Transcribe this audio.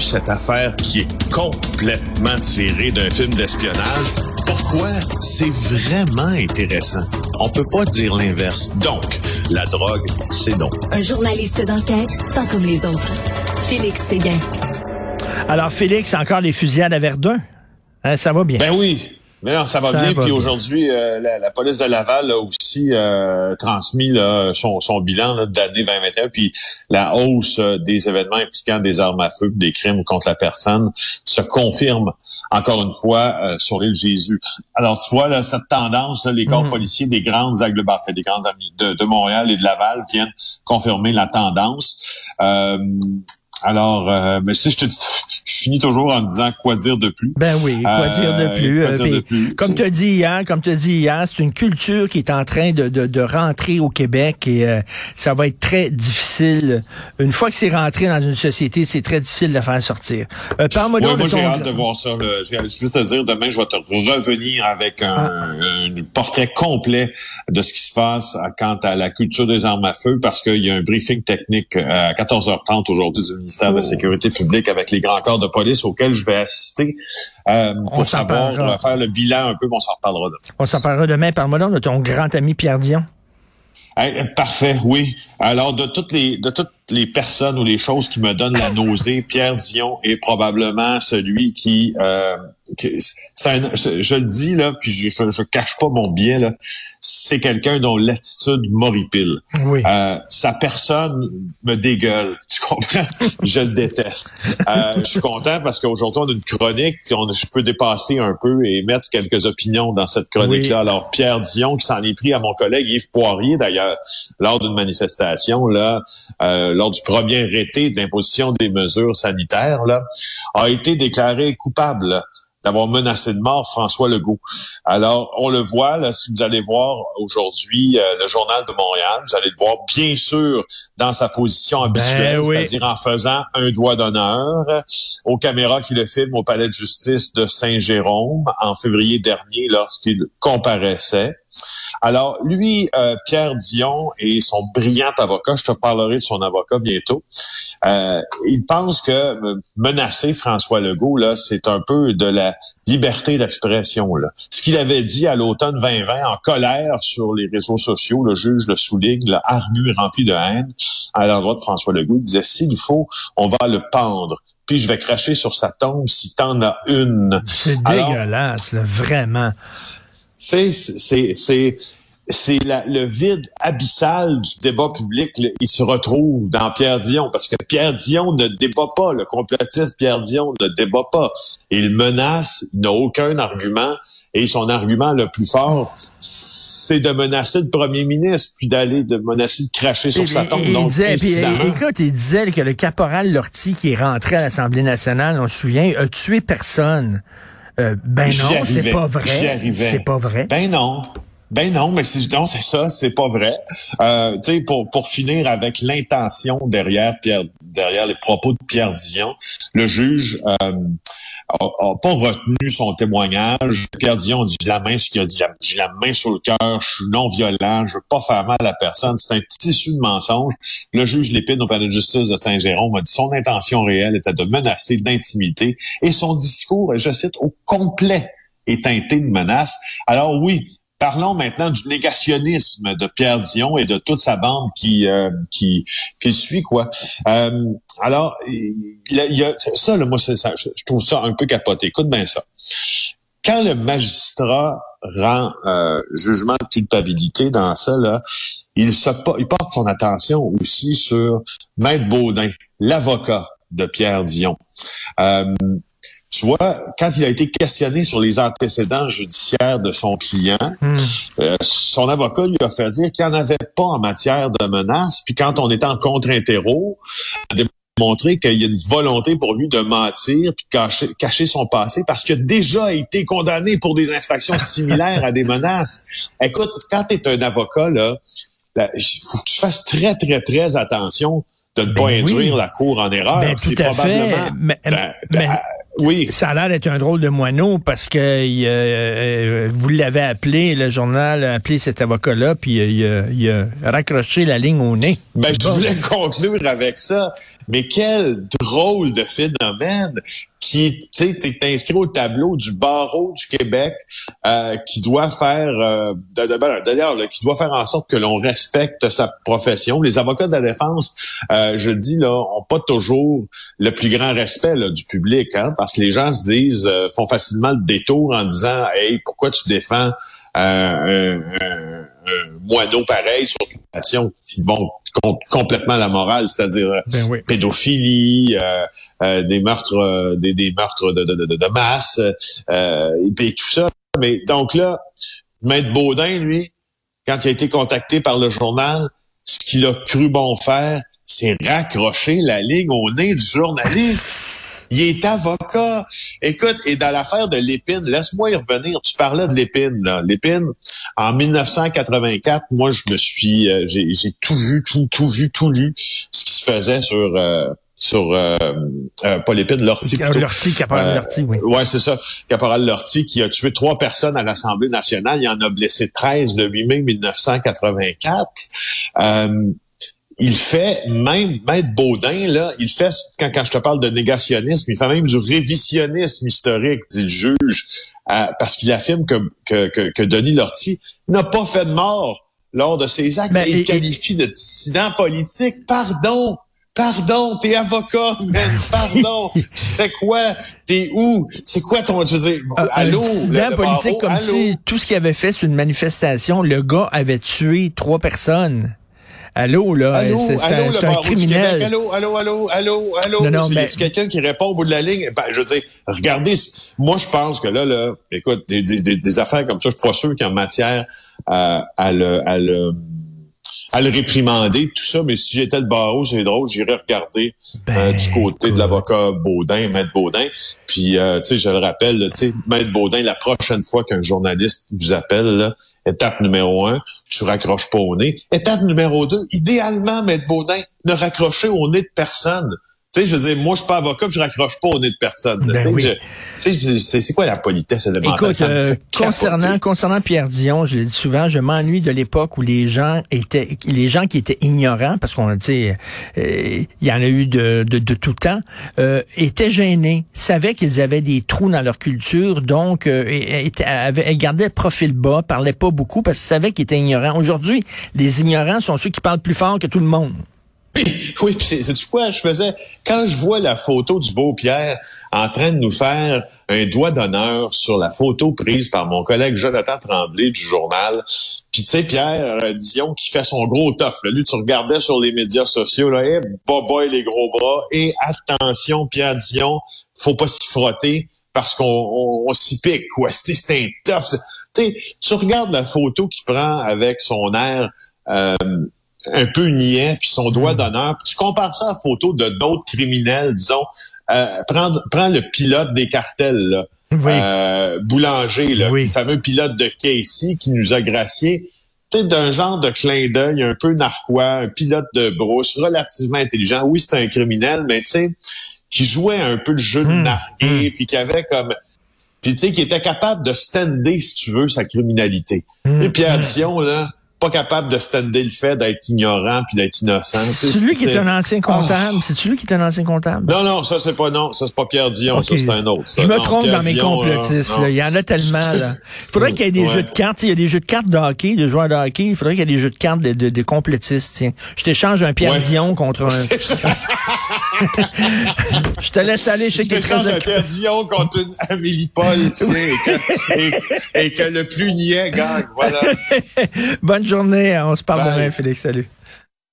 cette affaire qui est complètement tirée d'un film d'espionnage, pourquoi c'est vraiment intéressant? On peut pas dire l'inverse. Donc, la drogue, c'est donc. Un journaliste d'enquête, pas comme les autres. Félix Séguin. Alors, Félix, encore les fusillades à Verdun? Hein, ça va bien? Ben oui. Mais non, ça va bien. Puis aujourd'hui, euh, la, police de Laval a aussi euh, transmis son, son, bilan d'année 2021. Puis la hausse euh, des événements impliquant des armes à feu, des crimes contre la personne, se confirme encore une fois sur l'île Jésus. Alors tu vois là, cette tendance, les corps mhm. policiers des grandes agglomérations, des grandes de, de, Montréal et de Laval viennent confirmer la tendance. Alors, euh, mais si je te dis, je finis toujours en disant quoi dire de plus. Ben oui, quoi dire de plus. Quoi dire de plus? comme tu as dit hier, comme tu as dit hier, c'est une culture qui est en train de, de, de rentrer au Québec et euh, ça va être très difficile. Une fois que c'est rentré dans une société, c'est très difficile de la faire sortir. Euh, Parle-moi moi, j'ai hâte de voir ça. J'ai juste te dire, demain, je vais te revenir avec un, ah. un, portrait complet de ce qui se passe quant à la culture des armes à feu parce qu'il y a un briefing technique à 14h30 aujourd'hui ministère de la oh. Sécurité publique avec les grands corps de police auxquels je vais assister euh, pour savoir euh, faire le bilan un peu, on s'en reparlera demain. On s'en parlera demain. Parle-moi de ton grand ami Pierre Dion. parfait, oui. Alors, de toutes les de toutes les personnes ou les choses qui me donnent la nausée, Pierre Dion est probablement celui qui, euh, je, le dis là, puis je, je, cache pas mon biais là, c'est quelqu'un dont l'attitude m'horripile. Oui. Euh, sa personne me dégueule, tu comprends? Je le déteste. Euh, je suis content parce qu'aujourd'hui on a une chronique, on, je peux dépasser un peu et mettre quelques opinions dans cette chronique là. Alors Pierre Dion qui s'en est pris à mon collègue Yves Poirier d'ailleurs lors d'une manifestation là. Euh, lors du premier été d'imposition des mesures sanitaires, là, a été déclaré coupable d'avoir menacé de mort François Legault. Alors, on le voit, là, si vous allez voir aujourd'hui euh, le Journal de Montréal, vous allez le voir bien sûr dans sa position ben habituelle, c'est-à-dire en faisant un doigt d'honneur aux caméras qui le filment au palais de justice de Saint-Jérôme en février dernier lorsqu'il comparaissait. Alors, lui, euh, Pierre Dion et son brillant avocat, je te parlerai de son avocat bientôt, euh, il pense que menacer François Legault, là, c'est un peu de la liberté d'expression. Là. Ce qu'il avait dit à l'automne 2020 en colère sur les réseaux sociaux, le juge le souligne, le hargnu et rempli de haine à l'endroit de François Legault. Il disait, s'il faut, on va le pendre puis je vais cracher sur sa tombe si t'en as une. C'est dégueulasse, vraiment. C'est, c'est, c'est, c'est le vide abyssal du débat public. il se retrouve dans Pierre Dion parce que Pierre Dion ne débat pas. Le complotiste Pierre Dion ne débat pas. Il menace, il n'a aucun argument et son argument le plus fort, c'est de menacer le premier ministre puis d'aller de menacer de cracher sur sa tombe. Il, disait, écoute, il disait que le caporal Lortie qui est rentré à l'Assemblée nationale, on se souvient, a tué personne. Euh, ben non, c'est pas vrai. C'est pas vrai. Ben non. Ben non, mais c'est non, c'est ça, c'est pas vrai. Euh, tu sais, pour pour finir avec l'intention derrière Pierre, derrière les propos de Pierre Dion, le juge euh, a, pas retenu son témoignage. Pierre Dion dit la main, ce qu'il a dit, j'ai la main sur le cœur, je suis non violent, je veux pas faire mal à personne. C'est un tissu de mensonge. Le juge Lépine au palais de justice de Saint-Jérôme a dit son intention réelle était de menacer, d'intimité, et son discours, je cite, au complet est teinté de menaces. Alors oui, Parlons maintenant du négationnisme de Pierre Dion et de toute sa bande qui euh, qui, qui suit quoi. Euh, alors, il y a, ça, là, moi, je trouve ça un peu capoté. Écoute bien ça. Quand le magistrat rend euh, jugement de culpabilité dans ça, là, il, se, il porte son attention aussi sur Maître Baudin, l'avocat de Pierre Dion. Euh, tu vois, quand il a été questionné sur les antécédents judiciaires de son client, hmm. euh, son avocat lui a fait dire qu'il n'y en avait pas en matière de menaces. Puis quand on était en contre-interro, démontré qu'il y a une volonté pour lui de mentir puis cacher, cacher son passé parce qu'il a déjà été condamné pour des infractions similaires à des menaces. Écoute, quand tu es un avocat, là, il faut que tu fasses très, très, très attention de ne pas ben induire la cour en erreur. Ben, c'est probablement... Oui. Ça a l'air d'être un drôle de moineau parce que euh, euh, vous l'avez appelé, le journal a appelé cet avocat-là, puis il, a raccroché la ligne au nez. Ben, je voulais conclure avec ça. Mais quel drôle de phénomène qui, tu sais, t'es inscrit au tableau du barreau du Québec euh, qui doit faire, euh, d'ailleurs, qui doit faire en sorte que l'on respecte sa profession. Les avocats de la défense, euh, je dis là, ont pas toujours le plus grand respect là, du public, hein, parce que les gens se disent, euh, font facilement le détour en disant, hey, pourquoi tu défends un, un, moineau pareil sur une nation qui vont complètement la morale, c'est-à-dire ben pédophilie. Euh, des meurtres, euh, des, des, meurtres de, de, de, de masse, euh, et, tout ça. Mais donc là, Maître Baudin, lui, quand il a été contacté par le journal, ce qu'il a cru bon faire, c'est raccrocher la ligne au nez du journaliste. Il est avocat. Écoute, et dans l'affaire de Lépine, laisse-moi y revenir. Tu parlais de Lépine, là. Lépine, en 1984, moi, je me suis, j'ai tout vu, tout, tout vu, tout lu, ce qui se faisait sur sur euh, euh, Paul Épine, Lortie plutôt. Lortie, Caporal euh, Lortie, oui. Ouais, c'est ça. Caporal Lortie qui a tué trois personnes à l'Assemblée nationale. Il en a blessé 13 le 8 mai 1984. Il fait même Maître Baudin, là, il fait, quand, quand je te parle de négationnisme, il fait même du révisionnisme historique, dit le juge, euh, parce qu'il affirme que, que, que, que Denis Lortie n'a pas fait de mort lors de ses actes. Ben, il qualifie de dissident politique. Pardon, Pardon, t'es avocat, man. Pardon. tu fais quoi? T'es où? C'est quoi ton, je veux dire, allô? Un politique comme si tout ce qu'il avait fait, c'est une manifestation. Le gars avait tué trois personnes. Allô, là, c'est un, criminel. Allô, allô, allô, allô, allô? Non, non, c'est mais... quelqu'un qui répond au bout de la ligne. Ben, je veux dire, regardez, moi, je pense que là, là, écoute, des, des, des affaires comme ça, je suis pas sûr qu'en matière euh, à le, à le à le réprimander, tout ça, mais si j'étais le barreau, c'est drôle, j'irais regarder euh, ben, du côté de l'avocat Baudin, Maître Baudin. Puis, euh, tu sais, je le rappelle, tu sais, Maître Baudin, la prochaine fois qu'un journaliste vous appelle, là, étape numéro un, tu raccroches pas au nez. Étape numéro deux, idéalement, Maître Baudin, ne raccrochez au nez de personne. Tu sais, je veux dire, moi, je suis pas avocat, je raccroche pas au nez de personne. Ben tu sais, c'est quoi la politesse élémentaire? Écoute, euh, concernant, concernant Pierre Dion, je l'ai dit souvent, je m'ennuie de l'époque où les gens étaient, les gens qui étaient ignorants, parce qu'on, tu sais, euh, il y en a eu de, de, de tout temps, euh, étaient gênés, savaient qu'ils avaient des trous dans leur culture, donc euh, avaient, gardaient profil bas, parlaient pas beaucoup parce qu'ils savaient qu'ils étaient ignorants. Aujourd'hui, les ignorants sont ceux qui parlent plus fort que tout le monde. Oui, c'est c'est quoi? Je faisais quand je vois la photo du beau Pierre en train de nous faire un doigt d'honneur sur la photo prise par mon collègue Jonathan Tremblay du journal. Puis tu sais Pierre euh, Dion qui fait son gros top. Lui tu regardais sur les médias sociaux là, et boy les gros bras et attention Pierre Dion, faut pas s'y frotter parce qu'on s'y pique quoi. C'est un tough. tu regardes la photo qu'il prend avec son air euh, un peu niais, puis son doigt hmm. d'honneur. tu compares ça à la photo de d'autres criminels, disons. Euh, prends, prends le pilote des cartels, là. Euh, Boulanger, là, le fameux pilote de Casey qui nous a gracié. Tu d'un genre de clin d'œil un peu narquois, un pilote de brousse, relativement intelligent. Oui, c'est un criminel, mais tu sais, qui jouait un peu le jeu de mmh, narguer, puis qui avait comme... Puis tu sais, qui était capable de stander, si tu veux, sa criminalité. Hmm. Et Pierre Dion, là, pas capable de stander le fait d'être ignorant puis d'être innocent. C'est lui qui est un ancien comptable? Ah. C'est lui qui est un ancien comptable? Non, non, ça c'est pas non, ça c'est pas Pierre Dion, ça c'est un autre. Je me trompe dans mes complotistes. Il y en a tellement. Là. Il faudrait qu'il y ait des jeux de cartes. Il y a des jeux de cartes de hockey, de joueurs de hockey. Il faudrait qu'il y ait des jeux de cartes de, de, de complotistes. Tiens. Je t'échange un Pierre Dion contre un. je te laisse aller chez quelqu'un. Je t'échange un Pierre Dion contre une Amélie Paul, et, que, et, que le plus niais gagne. Voilà. Bonne journée. On se parle demain, Félix. Salut.